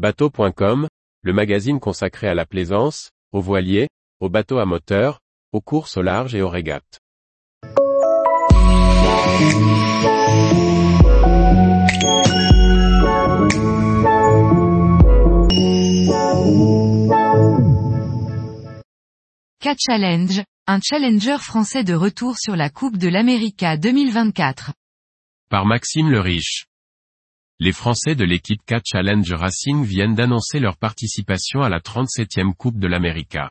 Bateau.com, le magazine consacré à la plaisance, aux voiliers, aux bateaux à moteur, aux courses au large et aux régates. Cat Challenge, un challenger français de retour sur la Coupe de l'América 2024. Par Maxime le Riche. Les Français de l'équipe Cat Challenge Racing viennent d'annoncer leur participation à la 37e Coupe de l'América.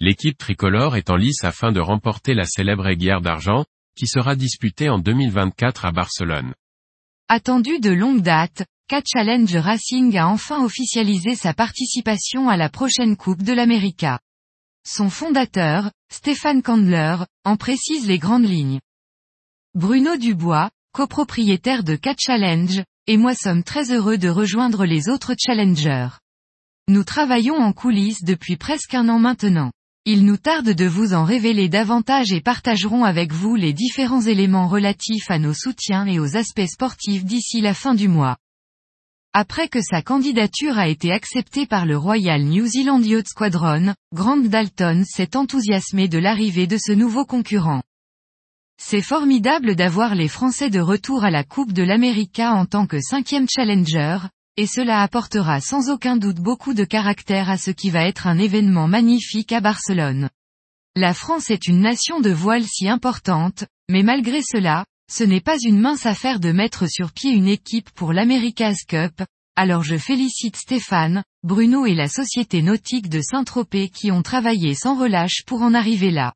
L'équipe tricolore est en lice afin de remporter la célèbre aiguillère d'argent, qui sera disputée en 2024 à Barcelone. Attendu de longue date, Cat Challenge Racing a enfin officialisé sa participation à la prochaine Coupe de l'América. Son fondateur, Stéphane Candler, en précise les grandes lignes. Bruno Dubois, copropriétaire de Cat Challenge, et moi sommes très heureux de rejoindre les autres challengers. Nous travaillons en coulisses depuis presque un an maintenant. Il nous tarde de vous en révéler davantage et partagerons avec vous les différents éléments relatifs à nos soutiens et aux aspects sportifs d'ici la fin du mois. Après que sa candidature a été acceptée par le Royal New Zealand Yacht Squadron, Grant Dalton s'est enthousiasmé de l'arrivée de ce nouveau concurrent. C'est formidable d'avoir les Français de retour à la Coupe de l'América en tant que cinquième challenger, et cela apportera sans aucun doute beaucoup de caractère à ce qui va être un événement magnifique à Barcelone. La France est une nation de voile si importante, mais malgré cela, ce n'est pas une mince affaire de mettre sur pied une équipe pour l'America's Cup, alors je félicite Stéphane, Bruno et la société nautique de Saint-Tropez qui ont travaillé sans relâche pour en arriver là.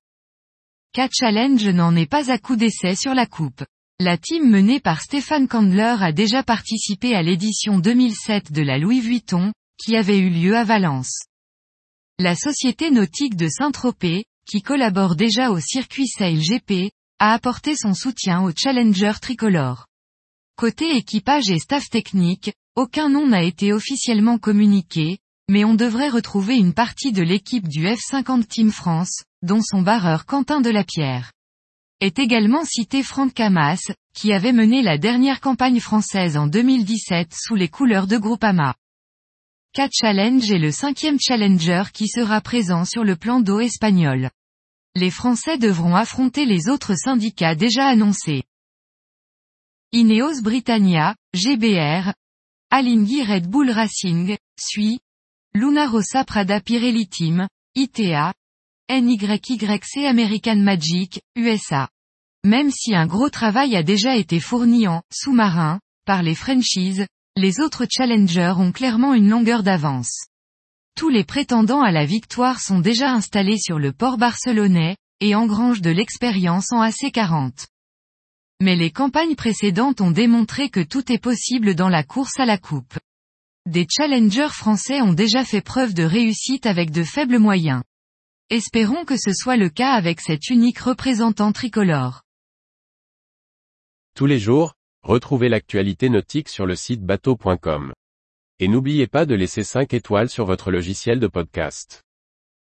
Challenge n'en est pas à coup d'essai sur la coupe. La team menée par Stéphane Candler a déjà participé à l'édition 2007 de la Louis Vuitton, qui avait eu lieu à Valence. La société nautique de Saint-Tropez, qui collabore déjà au circuit Sail GP, a apporté son soutien au Challenger tricolore. Côté équipage et staff technique, aucun nom n'a été officiellement communiqué, mais on devrait retrouver une partie de l'équipe du F50 Team France, dont son barreur Quentin Delapierre. Est également cité Franck Camas, qui avait mené la dernière campagne française en 2017 sous les couleurs de Groupama. Cat Challenge est le cinquième challenger qui sera présent sur le plan d'eau espagnol les Français devront affronter les autres syndicats déjà annoncés. Ineos Britannia, GBR, Alinghi Red Bull Racing, SUI, Luna Rossa Prada Pirelli Team, ITA, NYYC American Magic, USA. Même si un gros travail a déjà été fourni en sous-marin, par les franchises, les autres challengers ont clairement une longueur d'avance. Tous les prétendants à la victoire sont déjà installés sur le port barcelonais, et engrangent de l'expérience en AC40. Mais les campagnes précédentes ont démontré que tout est possible dans la course à la coupe. Des challengers français ont déjà fait preuve de réussite avec de faibles moyens. Espérons que ce soit le cas avec cet unique représentant tricolore. Tous les jours, retrouvez l'actualité nautique sur le site bateau.com. Et n'oubliez pas de laisser 5 étoiles sur votre logiciel de podcast.